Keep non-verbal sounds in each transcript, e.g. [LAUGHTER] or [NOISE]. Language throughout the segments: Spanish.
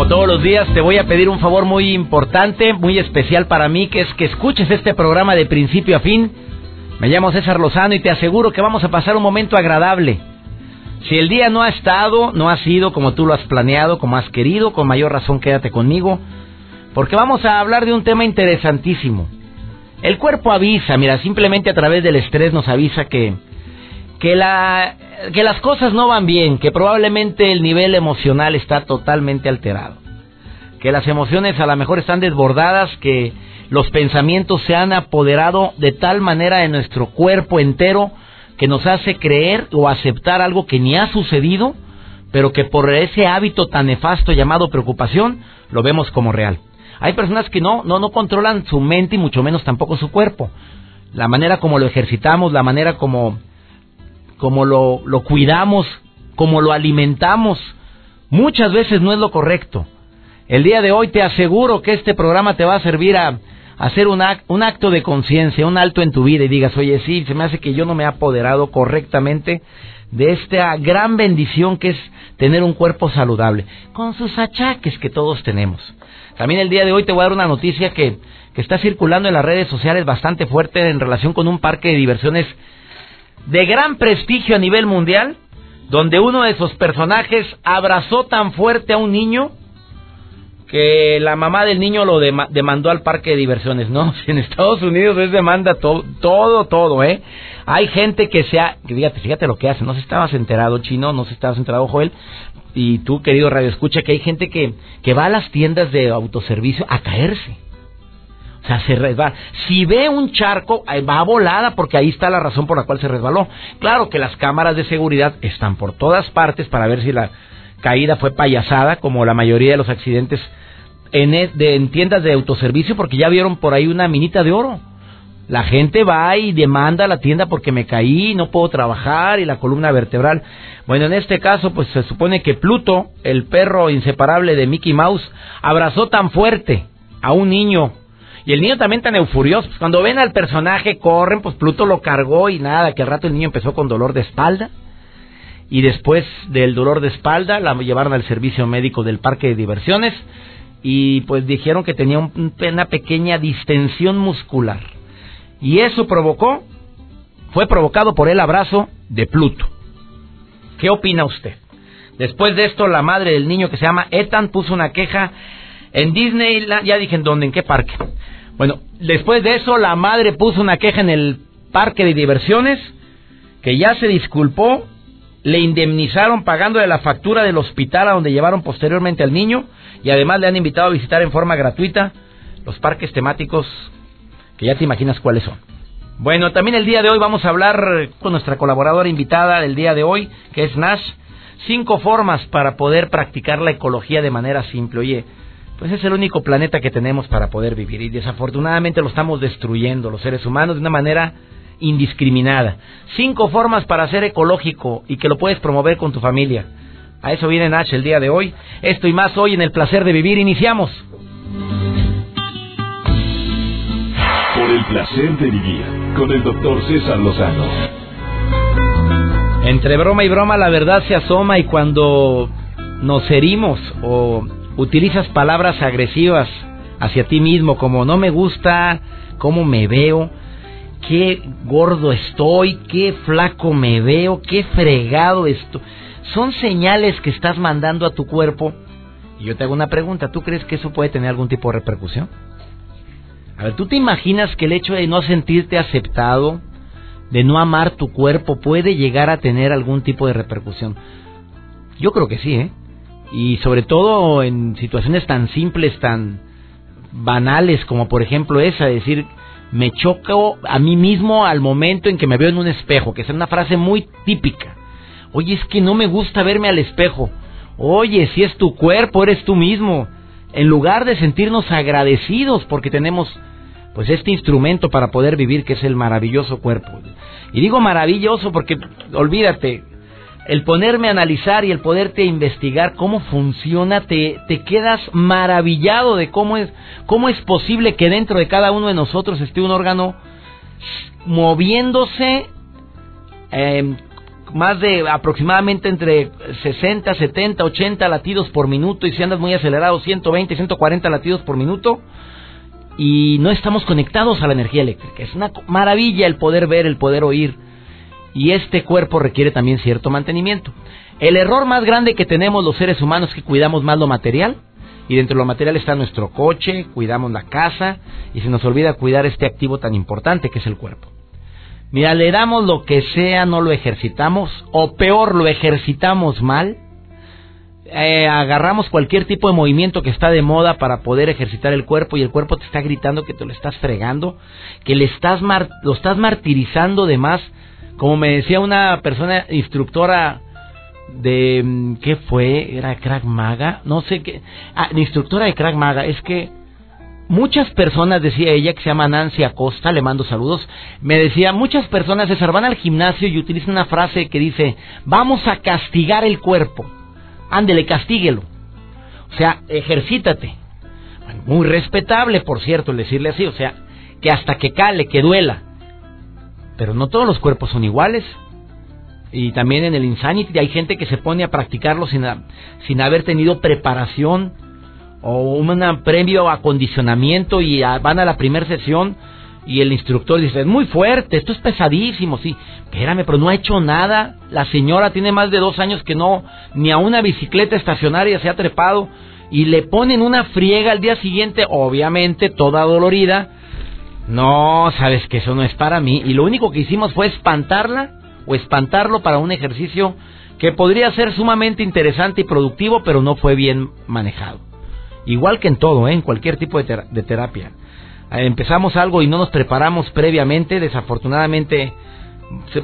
Como todos los días te voy a pedir un favor muy importante, muy especial para mí, que es que escuches este programa de principio a fin. Me llamo César Lozano y te aseguro que vamos a pasar un momento agradable. Si el día no ha estado, no ha sido como tú lo has planeado, como has querido, con mayor razón quédate conmigo, porque vamos a hablar de un tema interesantísimo. El cuerpo avisa, mira, simplemente a través del estrés nos avisa que que la que las cosas no van bien, que probablemente el nivel emocional está totalmente alterado, que las emociones a lo mejor están desbordadas, que los pensamientos se han apoderado de tal manera de nuestro cuerpo entero que nos hace creer o aceptar algo que ni ha sucedido, pero que por ese hábito tan nefasto llamado preocupación lo vemos como real. Hay personas que no, no, no controlan su mente y mucho menos tampoco su cuerpo. La manera como lo ejercitamos, la manera como como lo, lo cuidamos, como lo alimentamos, muchas veces no es lo correcto. El día de hoy te aseguro que este programa te va a servir a, hacer un, un acto de conciencia, un alto en tu vida y digas, oye, sí, se me hace que yo no me he apoderado correctamente de esta gran bendición que es tener un cuerpo saludable, con sus achaques que todos tenemos. También el día de hoy te voy a dar una noticia que, que está circulando en las redes sociales bastante fuerte en relación con un parque de diversiones de gran prestigio a nivel mundial, donde uno de sus personajes abrazó tan fuerte a un niño que la mamá del niño lo demandó al parque de diversiones. No, [LAUGHS] en Estados Unidos es demanda todo, todo, todo, ¿eh? Hay gente que se ha... Fíjate, fíjate lo que hace. No se estabas enterado, Chino, no se estabas enterado, Joel. Y tú, querido Radio Escucha, que hay gente que, que va a las tiendas de autoservicio a caerse o sea, se resbala. Si ve un charco, va volada porque ahí está la razón por la cual se resbaló. Claro que las cámaras de seguridad están por todas partes para ver si la caída fue payasada, como la mayoría de los accidentes en, e, en tiendas de autoservicio, porque ya vieron por ahí una minita de oro. La gente va y demanda a la tienda porque me caí, no puedo trabajar y la columna vertebral. Bueno, en este caso, pues se supone que Pluto, el perro inseparable de Mickey Mouse, abrazó tan fuerte a un niño y el niño también tan eufurioso. Pues cuando ven al personaje, corren, pues Pluto lo cargó y nada, que al rato el niño empezó con dolor de espalda. Y después del dolor de espalda, la llevaron al servicio médico del parque de diversiones. Y pues dijeron que tenía una pequeña distensión muscular. Y eso provocó, fue provocado por el abrazo de Pluto. ¿Qué opina usted? Después de esto, la madre del niño que se llama Ethan puso una queja en Disney, ya dije en dónde, en qué parque. Bueno, después de eso la madre puso una queja en el parque de diversiones, que ya se disculpó, le indemnizaron pagándole la factura del hospital a donde llevaron posteriormente al niño y además le han invitado a visitar en forma gratuita los parques temáticos que ya te imaginas cuáles son. Bueno, también el día de hoy vamos a hablar con nuestra colaboradora invitada del día de hoy, que es Nash, cinco formas para poder practicar la ecología de manera simple. Oye, pues es el único planeta que tenemos para poder vivir y desafortunadamente lo estamos destruyendo los seres humanos de una manera indiscriminada. Cinco formas para ser ecológico y que lo puedes promover con tu familia. A eso viene Nach el día de hoy. Esto y más hoy en el placer de vivir. Iniciamos. Por el placer de vivir con el doctor César Lozano. Entre broma y broma la verdad se asoma y cuando nos herimos o utilizas palabras agresivas hacia ti mismo como no me gusta cómo me veo, qué gordo estoy, qué flaco me veo, qué fregado estoy. Son señales que estás mandando a tu cuerpo. Y yo te hago una pregunta, ¿tú crees que eso puede tener algún tipo de repercusión? A ver, ¿tú te imaginas que el hecho de no sentirte aceptado, de no amar tu cuerpo, puede llegar a tener algún tipo de repercusión? Yo creo que sí, ¿eh? y sobre todo en situaciones tan simples, tan banales como por ejemplo esa, decir, me choco a mí mismo al momento en que me veo en un espejo, que es una frase muy típica. Oye, es que no me gusta verme al espejo. Oye, si es tu cuerpo, eres tú mismo. En lugar de sentirnos agradecidos porque tenemos pues este instrumento para poder vivir que es el maravilloso cuerpo. Y digo maravilloso porque olvídate, el ponerme a analizar y el poderte investigar cómo funciona, te, te quedas maravillado de cómo es, cómo es posible que dentro de cada uno de nosotros esté un órgano moviéndose eh, más de aproximadamente entre 60, 70, 80 latidos por minuto y si andas muy acelerado 120, 140 latidos por minuto y no estamos conectados a la energía eléctrica. Es una maravilla el poder ver, el poder oír y este cuerpo requiere también cierto mantenimiento. El error más grande que tenemos los seres humanos es que cuidamos más lo material y dentro de lo material está nuestro coche, cuidamos la casa y se nos olvida cuidar este activo tan importante que es el cuerpo. Mira, le damos lo que sea, no lo ejercitamos, o peor, lo ejercitamos mal. Eh, agarramos cualquier tipo de movimiento que está de moda para poder ejercitar el cuerpo y el cuerpo te está gritando que te lo estás fregando, que le estás lo estás martirizando de más. Como me decía una persona instructora de mm, ¿qué fue? Era Crack Maga, no sé qué, ah, instructora de Crack Maga, es que Muchas personas, decía ella, que se llama Nancy Acosta, le mando saludos, me decía, muchas personas se van al gimnasio y utilizan una frase que dice, vamos a castigar el cuerpo. Ándele, castíguelo. O sea, ejercítate. muy respetable, por cierto, el decirle así, o sea, que hasta que cale, que duela. Pero no todos los cuerpos son iguales. Y también en el Insanity hay gente que se pone a practicarlo sin, sin haber tenido preparación o un previo acondicionamiento y van a la primera sesión y el instructor dice, es muy fuerte, esto es pesadísimo, sí, espérame, pero no ha hecho nada, la señora tiene más de dos años que no, ni a una bicicleta estacionaria se ha trepado y le ponen una friega al día siguiente, obviamente toda dolorida, no, sabes que eso no es para mí, y lo único que hicimos fue espantarla o espantarlo para un ejercicio que podría ser sumamente interesante y productivo, pero no fue bien manejado. Igual que en todo, ¿eh? en cualquier tipo de, terapia. Eh, empezamos algo y no nos preparamos previamente, desafortunadamente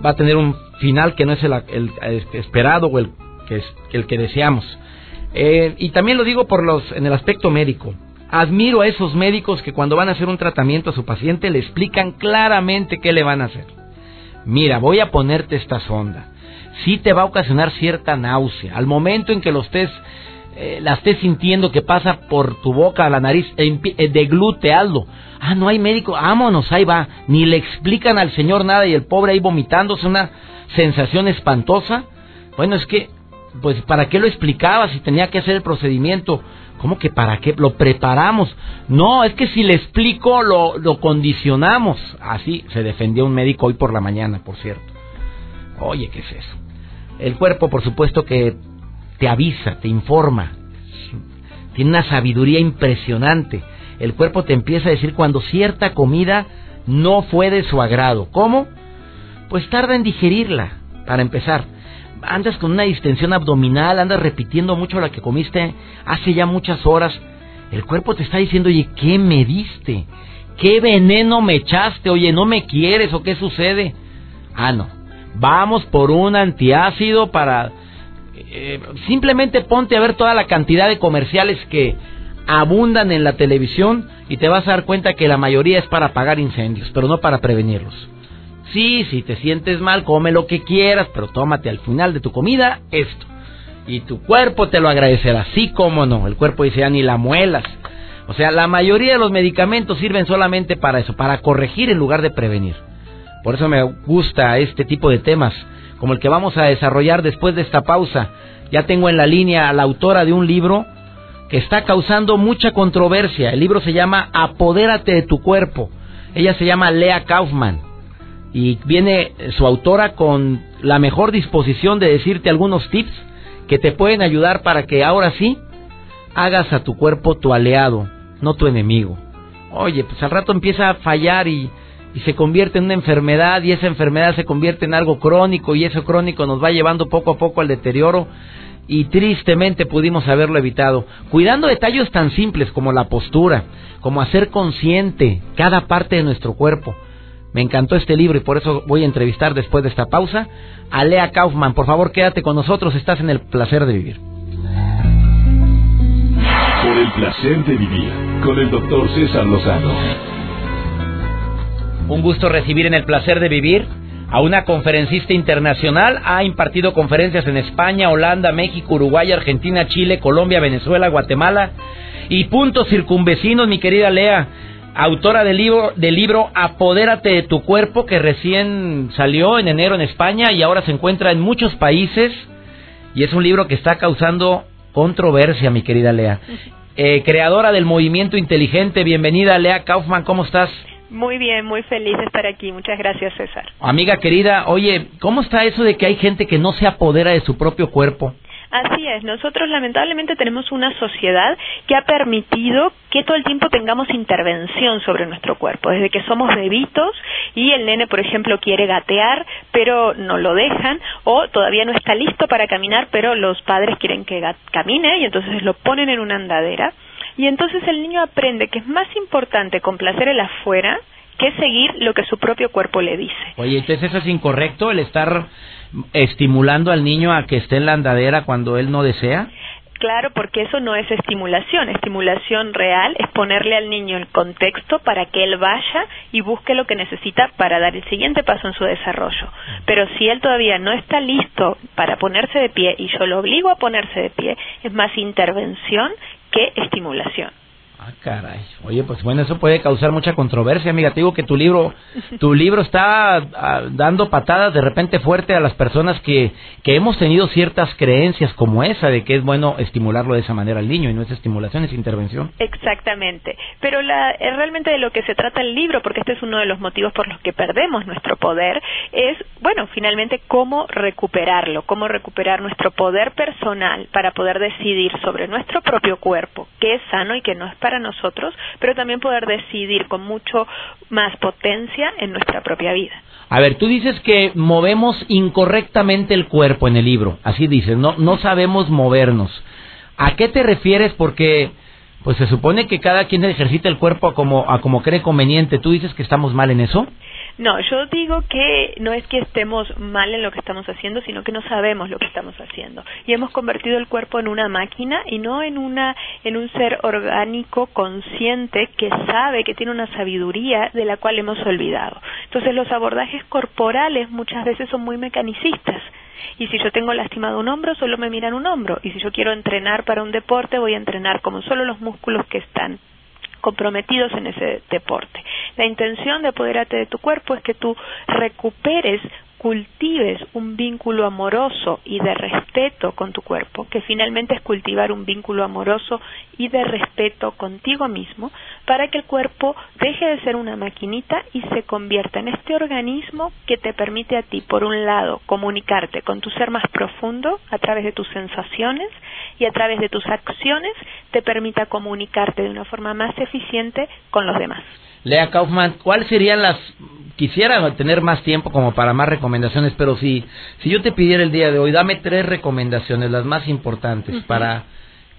va a tener un final que no es el, esperado o el que, el que deseamos. Eh, y también lo digo por los, en el aspecto médico. Admiro a esos médicos que cuando van a hacer un tratamiento a su paciente le explican claramente qué le van a hacer. Mira, voy a ponerte esta sonda. Sí te va a ocasionar cierta náusea. Al momento en que lo estés eh, la estés sintiendo que pasa por tu boca la nariz, eh, eh, deglutealdo. Ah, no hay médico, vámonos, ahí va. Ni le explican al señor nada y el pobre ahí vomitándose una sensación espantosa. Bueno, es que, pues, ¿para qué lo explicaba si tenía que hacer el procedimiento? ¿Cómo que para qué? Lo preparamos. No, es que si le explico, lo, lo condicionamos. Así se defendió un médico hoy por la mañana, por cierto. Oye, ¿qué es eso? El cuerpo, por supuesto que te avisa, te informa. Tiene una sabiduría impresionante. El cuerpo te empieza a decir cuando cierta comida no fue de su agrado. ¿Cómo? Pues tarda en digerirla, para empezar. Andas con una distensión abdominal, andas repitiendo mucho lo que comiste hace ya muchas horas. El cuerpo te está diciendo, oye, ¿qué me diste? ¿Qué veneno me echaste? Oye, ¿no me quieres o qué sucede? Ah, no. Vamos por un antiácido para eh, simplemente ponte a ver toda la cantidad de comerciales que abundan en la televisión y te vas a dar cuenta que la mayoría es para apagar incendios, pero no para prevenirlos. Sí, si te sientes mal, come lo que quieras, pero tómate al final de tu comida esto. Y tu cuerpo te lo agradecerá, sí como no. El cuerpo dice, ya ni la muelas. O sea, la mayoría de los medicamentos sirven solamente para eso, para corregir en lugar de prevenir. Por eso me gusta este tipo de temas como el que vamos a desarrollar después de esta pausa. Ya tengo en la línea a la autora de un libro que está causando mucha controversia. El libro se llama Apodérate de tu cuerpo. Ella se llama Lea Kaufman y viene su autora con la mejor disposición de decirte algunos tips que te pueden ayudar para que ahora sí hagas a tu cuerpo tu aliado, no tu enemigo. Oye, pues al rato empieza a fallar y se convierte en una enfermedad y esa enfermedad se convierte en algo crónico y eso crónico nos va llevando poco a poco al deterioro y tristemente pudimos haberlo evitado. Cuidando detalles tan simples como la postura, como hacer consciente cada parte de nuestro cuerpo. Me encantó este libro y por eso voy a entrevistar después de esta pausa a Lea Kaufman. Por favor, quédate con nosotros, estás en el placer de vivir. Por el placer de vivir con el doctor César Lozano. Un gusto recibir en el placer de vivir a una conferencista internacional. Ha impartido conferencias en España, Holanda, México, Uruguay, Argentina, Chile, Colombia, Venezuela, Guatemala y puntos circunvecinos, mi querida Lea. Autora del libro, del libro Apodérate de tu cuerpo, que recién salió en enero en España y ahora se encuentra en muchos países. Y es un libro que está causando controversia, mi querida Lea. [LAUGHS] Eh, creadora del movimiento inteligente, bienvenida Lea Kaufman, ¿cómo estás? Muy bien, muy feliz de estar aquí. Muchas gracias, César. Amiga querida, oye, ¿cómo está eso de que hay gente que no se apodera de su propio cuerpo? Así es, nosotros lamentablemente tenemos una sociedad que ha permitido que todo el tiempo tengamos intervención sobre nuestro cuerpo, desde que somos bebitos y el nene, por ejemplo, quiere gatear, pero no lo dejan, o todavía no está listo para caminar, pero los padres quieren que camine y entonces lo ponen en una andadera y entonces el niño aprende que es más importante complacer el afuera que seguir lo que su propio cuerpo le dice. Oye, entonces eso es incorrecto, el estar estimulando al niño a que esté en la andadera cuando él no desea. Claro, porque eso no es estimulación. Estimulación real es ponerle al niño el contexto para que él vaya y busque lo que necesita para dar el siguiente paso en su desarrollo. Pero si él todavía no está listo para ponerse de pie y yo lo obligo a ponerse de pie, es más intervención que estimulación. Ah, caray. Oye, pues bueno, eso puede causar mucha controversia, amiga. Te digo que tu libro, [LAUGHS] tu libro está ah, dando patadas de repente fuerte a las personas que, que hemos tenido ciertas creencias como esa de que es bueno estimularlo de esa manera al niño y no es estimulación, es intervención. Exactamente. Pero la, es realmente de lo que se trata el libro, porque este es uno de los motivos por los que perdemos nuestro poder, es, bueno, finalmente cómo recuperarlo, cómo recuperar nuestro poder personal para poder decidir sobre nuestro propio cuerpo, qué es sano y qué no es para nosotros, pero también poder decidir con mucho más potencia en nuestra propia vida. A ver, tú dices que movemos incorrectamente el cuerpo en el libro, así dices, no, no sabemos movernos. ¿A qué te refieres? Porque pues se supone que cada quien ejercita el cuerpo a como, a como cree conveniente. ¿Tú dices que estamos mal en eso? No, yo digo que no es que estemos mal en lo que estamos haciendo, sino que no sabemos lo que estamos haciendo. Y hemos convertido el cuerpo en una máquina y no en una en un ser orgánico consciente que sabe que tiene una sabiduría de la cual hemos olvidado. Entonces los abordajes corporales muchas veces son muy mecanicistas. Y si yo tengo lastimado un hombro, solo me miran un hombro. Y si yo quiero entrenar para un deporte, voy a entrenar como solo los músculos que están comprometidos en ese deporte. La intención de apoderarte de tu cuerpo es que tú recuperes cultives un vínculo amoroso y de respeto con tu cuerpo, que finalmente es cultivar un vínculo amoroso y de respeto contigo mismo, para que el cuerpo deje de ser una maquinita y se convierta en este organismo que te permite a ti, por un lado, comunicarte con tu ser más profundo a través de tus sensaciones y a través de tus acciones te permita comunicarte de una forma más eficiente con los demás. Lea Kaufman, ¿cuáles serían las quisiera tener más tiempo como para más recomendaciones, pero si, si yo te pidiera el día de hoy, dame tres recomendaciones, las más importantes, para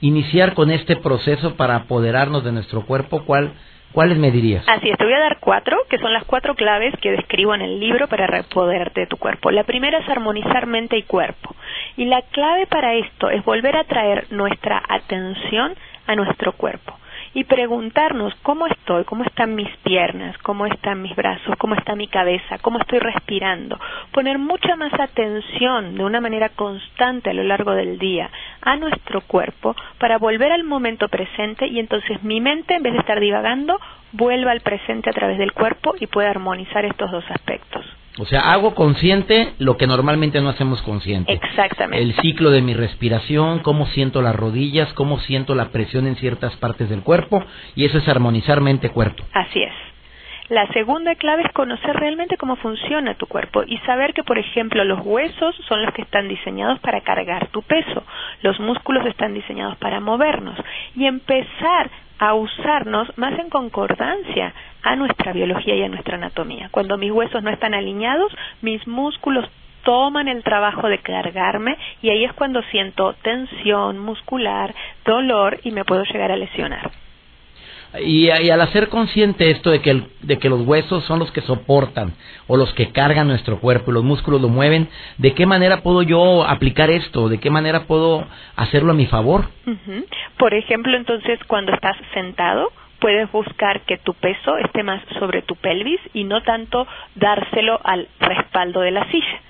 iniciar con este proceso para apoderarnos de nuestro cuerpo, ¿cuál, ¿cuáles me dirías? Así es, te voy a dar cuatro, que son las cuatro claves que describo en el libro para repoderarte de tu cuerpo. La primera es armonizar mente y cuerpo. Y la clave para esto es volver a traer nuestra atención a nuestro cuerpo y preguntarnos cómo estoy, cómo están mis piernas, cómo están mis brazos, cómo está mi cabeza, cómo estoy respirando. Poner mucha más atención de una manera constante a lo largo del día a nuestro cuerpo para volver al momento presente y entonces mi mente, en vez de estar divagando, vuelva al presente a través del cuerpo y pueda armonizar estos dos aspectos. O sea, hago consciente lo que normalmente no hacemos consciente. Exactamente. El ciclo de mi respiración, cómo siento las rodillas, cómo siento la presión en ciertas partes del cuerpo, y eso es armonizar mente-cuerpo. Así es. La segunda clave es conocer realmente cómo funciona tu cuerpo y saber que, por ejemplo, los huesos son los que están diseñados para cargar tu peso, los músculos están diseñados para movernos y empezar a usarnos más en concordancia a nuestra biología y a nuestra anatomía. Cuando mis huesos no están alineados, mis músculos toman el trabajo de cargarme y ahí es cuando siento tensión muscular, dolor y me puedo llegar a lesionar. Y, al hacer consciente esto de que, de que los huesos son los que soportan o los que cargan nuestro cuerpo y los músculos lo mueven, ¿de qué manera puedo yo aplicar esto? ¿De qué manera puedo hacerlo a mi favor? Por ejemplo, entonces, cuando estás sentado, puedes buscar que tu peso esté más sobre tu pelvis y no tanto dárselo al respaldo de la silla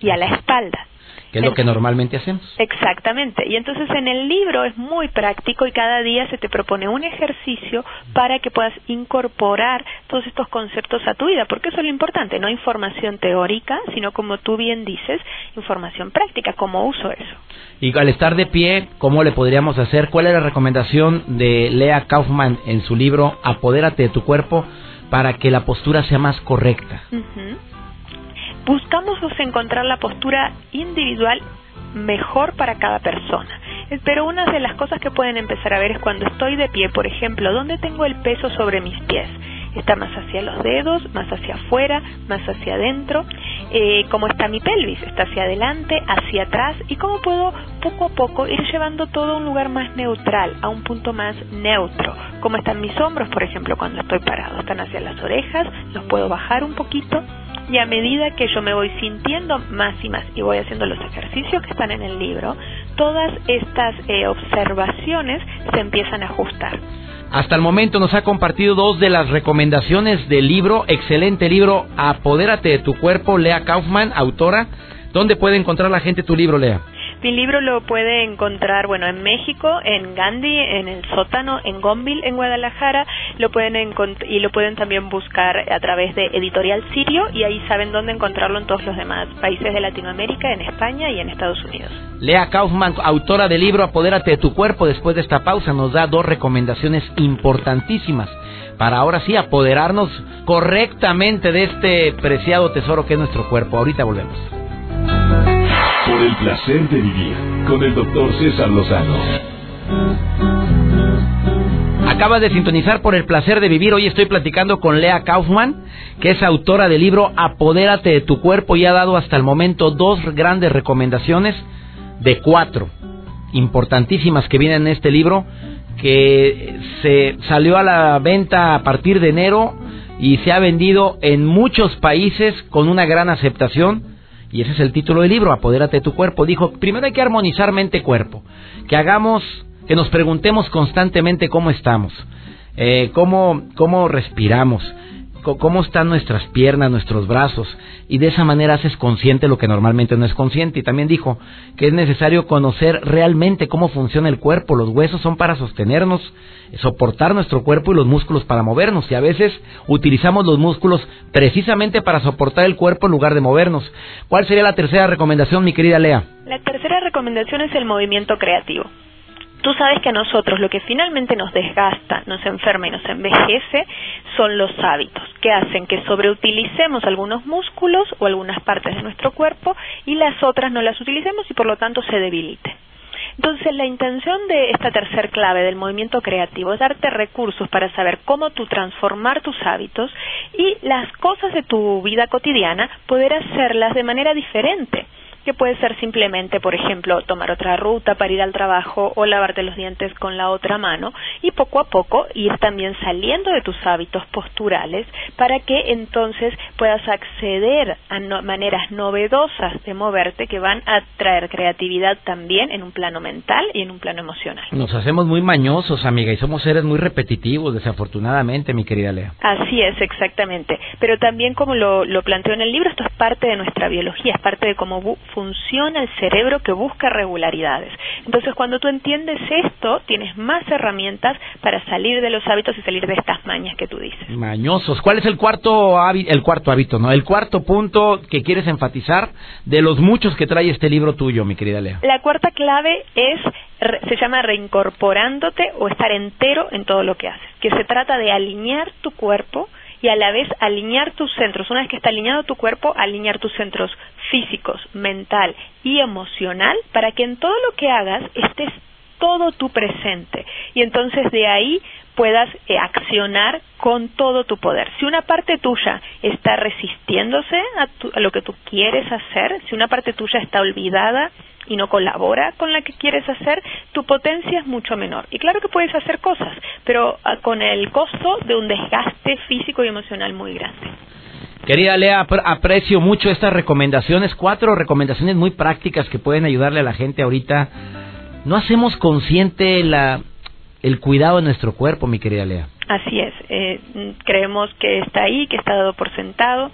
y a la espalda que es lo que normalmente hacemos. Exactamente. Y entonces en el libro es muy práctico y cada día se te propone un ejercicio para que puedas incorporar todos estos conceptos a tu vida, porque eso es lo importante, no información teórica, sino como tú bien dices, información práctica, cómo uso eso. Y al estar de pie, ¿cómo le podríamos hacer? ¿Cuál es la recomendación de Lea Kaufman en su libro Apodérate de tu cuerpo para que la postura sea más correcta? Buscamos encontrar la postura individual mejor para cada persona. Pero una de las cosas que pueden empezar a ver es cuando estoy de pie, por ejemplo, ¿dónde tengo el peso sobre mis pies? ¿Está más hacia los dedos, más hacia afuera, más hacia adentro? Eh, ¿Cómo está mi pelvis? ¿Está hacia adelante, hacia atrás? ¿Y cómo puedo poco a poco ir llevando todo a un lugar más neutral, a un punto más neutro? ¿Cómo están mis hombros, por ejemplo, cuando estoy parado? ¿Están hacia las orejas? ¿Los puedo bajar un poquito? y a medida que yo me voy sintiendo más y más y voy haciendo los ejercicios que están en el libro, todas estas eh, observaciones se empiezan a ajustar. Hasta el momento nos ha compartido dos de las recomendaciones del libro, excelente libro, Apodérate de tu cuerpo, Lea Kaufman, autora. ¿Dónde puede encontrar la gente tu libro, Lea? Mi libro lo puede encontrar, bueno, en México, en Gandhi, en el sótano, en Gonville, en Guadalajara, lo pueden y lo pueden también buscar a través de Editorial Sirio y ahí saben dónde encontrarlo en todos los demás países de Latinoamérica, en España y en Estados Unidos. Lea Kaufman, autora del libro Apodérate de tu cuerpo, después de esta pausa nos da dos recomendaciones importantísimas para ahora sí apoderarnos correctamente de este preciado tesoro que es nuestro cuerpo. Ahorita volvemos. Por el placer de vivir con el doctor César Lozano. Acabas de sintonizar por el placer de vivir. Hoy estoy platicando con Lea Kaufman, que es autora del libro Apodérate de tu cuerpo y ha dado hasta el momento dos grandes recomendaciones de cuatro importantísimas que vienen en este libro que se salió a la venta a partir de enero y se ha vendido en muchos países con una gran aceptación y ese es el título del libro, Apodérate tu cuerpo. Dijo, primero hay que armonizar mente-cuerpo, que hagamos, que nos preguntemos constantemente cómo estamos, eh, cómo, cómo respiramos, cómo están nuestras piernas, nuestros brazos, y de esa manera haces consciente lo que normalmente no es consciente. Y también dijo que es necesario conocer realmente cómo funciona el cuerpo. Los huesos son para sostenernos, soportar nuestro cuerpo y los músculos para movernos. Y a veces utilizamos los músculos precisamente para soportar el cuerpo en lugar de movernos. ¿Cuál sería la tercera recomendación, mi querida Lea? La tercera recomendación es el movimiento creativo. Tú sabes que a nosotros lo que finalmente nos desgasta, nos enferma y nos envejece son los hábitos, que hacen que sobreutilicemos algunos músculos o algunas partes de nuestro cuerpo y las otras no las utilicemos y por lo tanto se debiliten. Entonces, la intención de esta tercer clave del movimiento creativo es darte recursos para saber cómo tú transformar tus hábitos y las cosas de tu vida cotidiana, poder hacerlas de manera diferente que puede ser simplemente, por ejemplo, tomar otra ruta para ir al trabajo o lavarte los dientes con la otra mano y poco a poco ir también saliendo de tus hábitos posturales para que entonces puedas acceder a maneras novedosas de moverte que van a traer creatividad también en un plano mental y en un plano emocional. Nos hacemos muy mañosos, amiga, y somos seres muy repetitivos, desafortunadamente, mi querida Lea. Así es, exactamente. Pero también como lo, lo planteo en el libro, esto es parte de nuestra biología, es parte de cómo funciona el cerebro que busca regularidades. Entonces, cuando tú entiendes esto, tienes más herramientas para salir de los hábitos y salir de estas mañas que tú dices. Mañosos. ¿Cuál es el cuarto hábito, el cuarto hábito, no? El cuarto punto que quieres enfatizar de los muchos que trae este libro tuyo, mi querida Lea. La cuarta clave es se llama reincorporándote o estar entero en todo lo que haces, que se trata de alinear tu cuerpo y a la vez alinear tus centros. Una vez que está alineado tu cuerpo, alinear tus centros físicos, mental y emocional para que en todo lo que hagas estés todo tu presente y entonces de ahí puedas eh, accionar con todo tu poder. Si una parte tuya está resistiéndose a, a, lo que tú quieres hacer, si una parte tuya está olvidada y no colabora con la que quieres hacer, tu potencia es mucho menor. Y claro que puedes hacer cosas, pero ah, con el costo de un desgaste físico y emocional muy grande. Querida Lea, aprecio mucho estas recomendaciones, cuatro recomendaciones muy prácticas que pueden ayudarle a la gente ahorita. No hacemos consciente la, el cuidado de nuestro cuerpo, mi querida Lea. Así es, eh, creemos que está ahí, que está dado por sentado,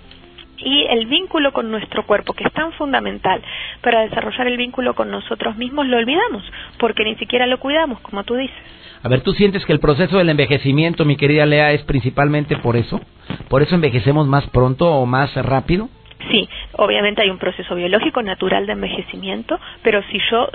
y el vínculo con nuestro cuerpo, que es tan fundamental para desarrollar el vínculo con nosotros mismos, lo olvidamos, porque ni siquiera lo cuidamos, como tú dices. A ver, ¿tú sientes que el proceso del envejecimiento, mi querida Lea, es principalmente por eso? ¿Por eso envejecemos más pronto o más rápido? Sí, obviamente hay un proceso biológico natural de envejecimiento, pero si yo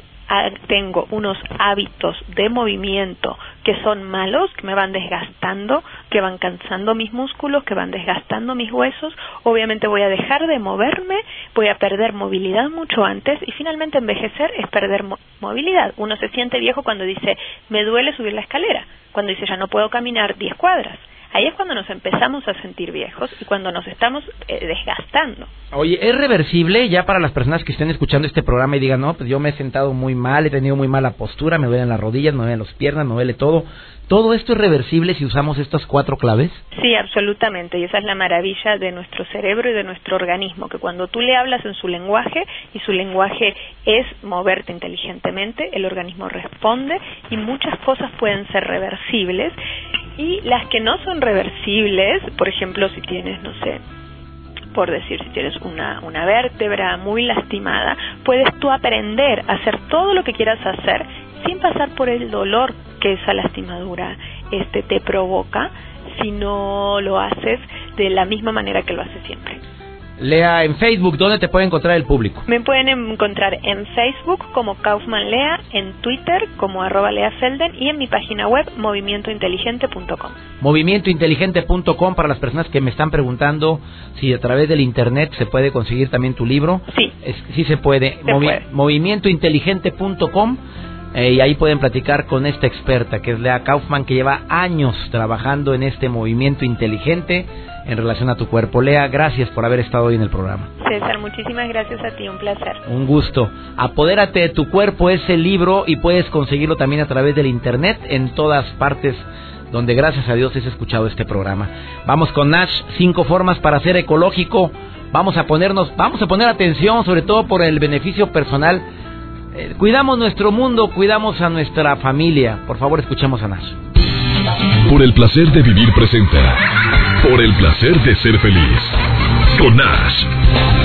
tengo unos hábitos de movimiento que son malos, que me van desgastando, que van cansando mis músculos, que van desgastando mis huesos, obviamente voy a dejar de moverme, voy a perder movilidad mucho antes y finalmente envejecer es perder movilidad. Uno se siente viejo cuando dice, me duele subir la escalera, cuando dice, ya no puedo caminar 10 cuadras ahí es cuando nos empezamos a sentir viejos y cuando nos estamos eh, desgastando. Oye, ¿es reversible ya para las personas que estén escuchando este programa y digan, no, pues yo me he sentado muy mal, he tenido muy mala postura, me duelen las rodillas, me duelen las piernas, me duele todo? ¿Todo esto es reversible si usamos estas cuatro claves? Sí, absolutamente. Y esa es la maravilla de nuestro cerebro y de nuestro organismo, que cuando tú le hablas en su lenguaje y su lenguaje es moverte inteligentemente, el organismo responde y muchas cosas pueden ser reversibles. Y las que no son reversibles, por ejemplo, si tienes, no sé, por decir, si tienes una, una vértebra muy lastimada, puedes tú aprender a hacer todo lo que quieras hacer sin pasar por el dolor que esa lastimadura este te provoca si no lo haces de la misma manera que lo haces siempre. Lea, en Facebook, ¿dónde te puede encontrar el público? Me pueden encontrar en Facebook como Kaufman Lea, en Twitter como arroba Lea Felden y en mi página web movimientointeligente.com. Movimientointeligente.com para las personas que me están preguntando si a través del internet se puede conseguir también tu libro. Sí. sí se puede. puede. Movimientointeligente.com eh, y ahí pueden platicar con esta experta, que es Lea Kaufman, que lleva años trabajando en este movimiento inteligente en relación a tu cuerpo. Lea, gracias por haber estado hoy en el programa. César, muchísimas gracias a ti, un placer. Un gusto. Apodérate de tu cuerpo ese libro y puedes conseguirlo también a través del internet en todas partes donde gracias a Dios has escuchado este programa. Vamos con Nash, cinco formas para ser ecológico. Vamos a ponernos, vamos a poner atención sobre todo por el beneficio personal eh, cuidamos nuestro mundo, cuidamos a nuestra familia. Por favor, escuchemos a Nash. Por el placer de vivir presenta. Por el placer de ser feliz. Con Nash.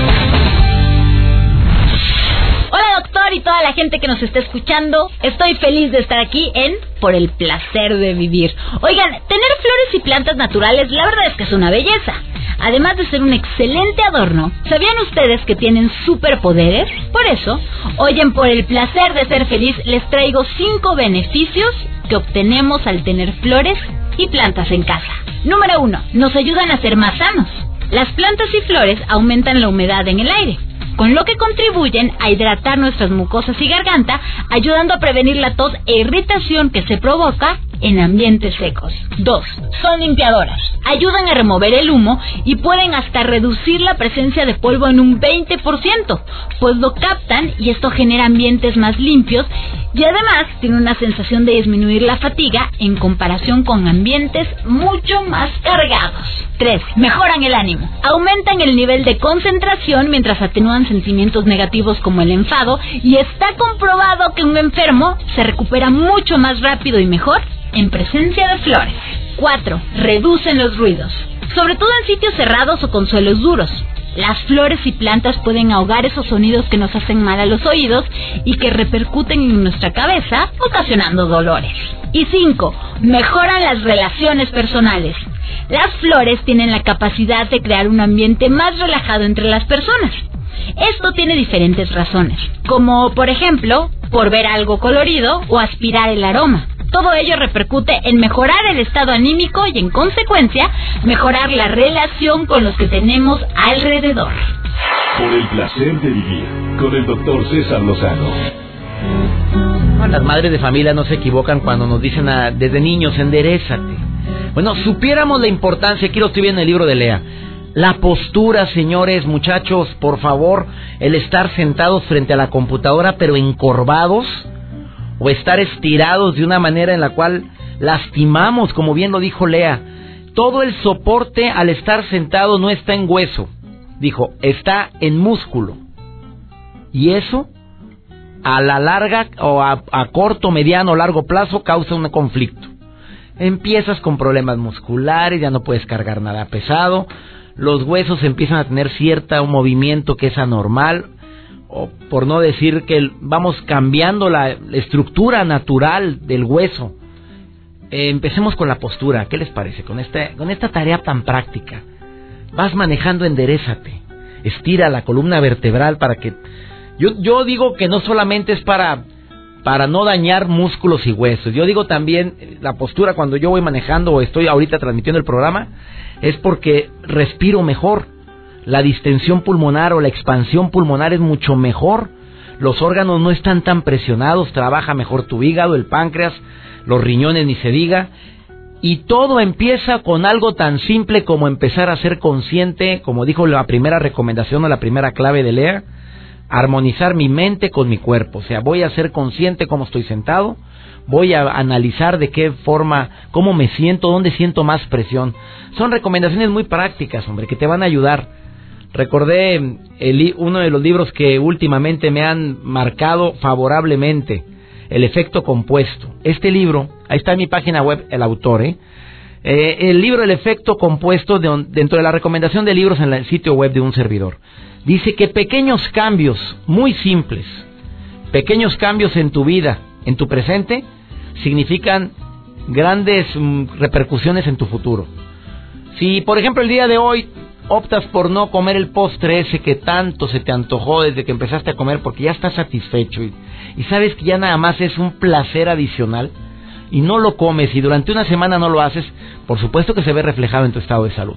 Y toda la gente que nos está escuchando. Estoy feliz de estar aquí en Por el placer de vivir. Oigan, tener flores y plantas naturales la verdad es que es una belleza. Además de ser un excelente adorno, ¿sabían ustedes que tienen superpoderes? Por eso, hoy en Por el placer de ser feliz les traigo 5 beneficios que obtenemos al tener flores y plantas en casa. Número 1. Nos ayudan a ser más sanos. Las plantas y flores aumentan la humedad en el aire, con lo que contribuyen a hidratar nuestras mucosas y garganta, ayudando a prevenir la tos e irritación que se provoca en ambientes secos. 2. Son limpiadoras. Ayudan a remover el humo y pueden hasta reducir la presencia de polvo en un 20%, pues lo captan y esto genera ambientes más limpios y además tiene una sensación de disminuir la fatiga en comparación con ambientes mucho más cargados. 3. Mejoran el ánimo. Aumentan el nivel de concentración mientras atenúan sentimientos negativos como el enfado y está comprobado que un enfermo se recupera mucho más rápido y mejor en presencia de flores. 4. Reducen los ruidos, sobre todo en sitios cerrados o con suelos duros. Las flores y plantas pueden ahogar esos sonidos que nos hacen mal a los oídos y que repercuten en nuestra cabeza, ocasionando dolores. Y 5. Mejoran las relaciones personales. Las flores tienen la capacidad de crear un ambiente más relajado entre las personas. Esto tiene diferentes razones, como por ejemplo, por ver algo colorido o aspirar el aroma. Todo ello repercute en mejorar el estado anímico y en consecuencia mejorar la relación con los que tenemos alrededor. Por el placer de vivir con el doctor César Lozano. las madres de familia no se equivocan cuando nos dicen desde niños, enderezate. Bueno, supiéramos la importancia, aquí lo estoy viendo en el libro de Lea, La postura, señores, muchachos, por favor, el estar sentados frente a la computadora pero encorvados o estar estirados de una manera en la cual lastimamos, como bien lo dijo Lea. Todo el soporte al estar sentado no está en hueso, dijo, está en músculo. Y eso, a la larga o a, corto, mediano o largo plazo, causa un conflicto. Empiezas con problemas musculares, ya no puedes cargar nada pesado, los huesos empiezan a tener cierto movimiento que es anormal, o por no decir que vamos cambiando la estructura natural del hueso. Eh, empecemos con la postura, ¿qué les parece? Con, este, con esta tarea tan práctica. Vas manejando, enderezate, estira la columna vertebral para que... Yo, yo digo que no solamente es para para no dañar músculos y huesos. Yo digo también la postura cuando yo voy manejando o estoy ahorita transmitiendo el programa, es porque respiro mejor. La distensión pulmonar o la expansión pulmonar es mucho mejor. Los órganos no están tan presionados, trabaja mejor tu hígado, el páncreas, los riñones ni se diga. Y todo empieza con algo tan simple como empezar a ser consciente, como dijo la primera recomendación o la primera clave de Lea, armonizar mi mente con mi cuerpo. O sea, voy a ser consciente cómo estoy sentado, voy a analizar de qué forma, cómo me siento, dónde siento más presión. Son recomendaciones muy prácticas, hombre, que te van a ayudar. Recordé el, uno de los libros que últimamente me han marcado favorablemente, El efecto compuesto. Este libro, ahí está en mi página web el autor, ¿eh? eh el libro El efecto compuesto dentro de la recomendación de libros en el sitio web de un servidor. Dice que pequeños cambios, muy simples, pequeños cambios en tu vida, en tu presente, significan grandes mm, repercusiones en tu futuro. Si, por ejemplo, el día de hoy optas por no comer el postre ese que tanto se te antojó desde que empezaste a comer porque ya estás satisfecho y, sabes que ya nada más es un placer adicional y no lo comes y durante una semana no lo haces, por supuesto que se ve reflejado en tu estado de salud.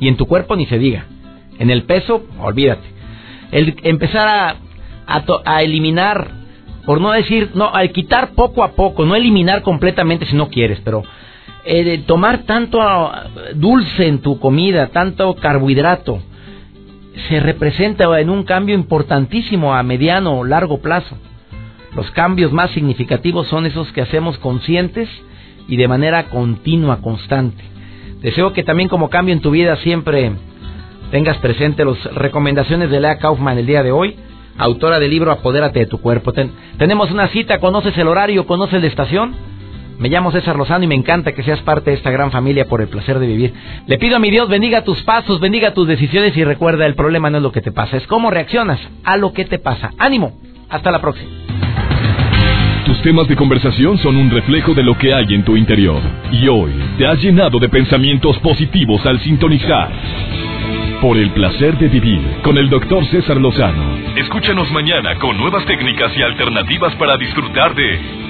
Y en tu cuerpo ni se diga. En el peso, olvídate. El empezar a, a, a eliminar por no decir, no, al quitar poco a poco, no eliminar completamente si no quieres, pero eh, tomar tanto ah, dulce en tu comida, tanto carbohidrato, se representa en un cambio importantísimo a mediano o largo plazo. Los cambios más significativos son esos que hacemos conscientes y de manera continua, constante. Deseo que también como cambio en tu vida siempre tengas presente las recomendaciones de Lea Kaufman el día de hoy autora del libro Apodérate de tu cuerpo. tenemos una cita, conoces el horario, conoces la estación. Me llamo César Lozano y me encanta que seas parte de esta gran familia por el placer de vivir. Le pido a mi Dios bendiga tus pasos, bendiga tus decisiones y recuerda, el problema no es lo que te pasa, es cómo reaccionas a lo que te pasa. Ánimo, hasta la próxima. Tus temas de conversación son un reflejo de lo que hay en tu interior. Y hoy te has llenado de pensamientos positivos al sintonizar por el placer de vivir con el doctor César Lozano. Escúchanos mañana con nuevas técnicas y alternativas para disfrutar de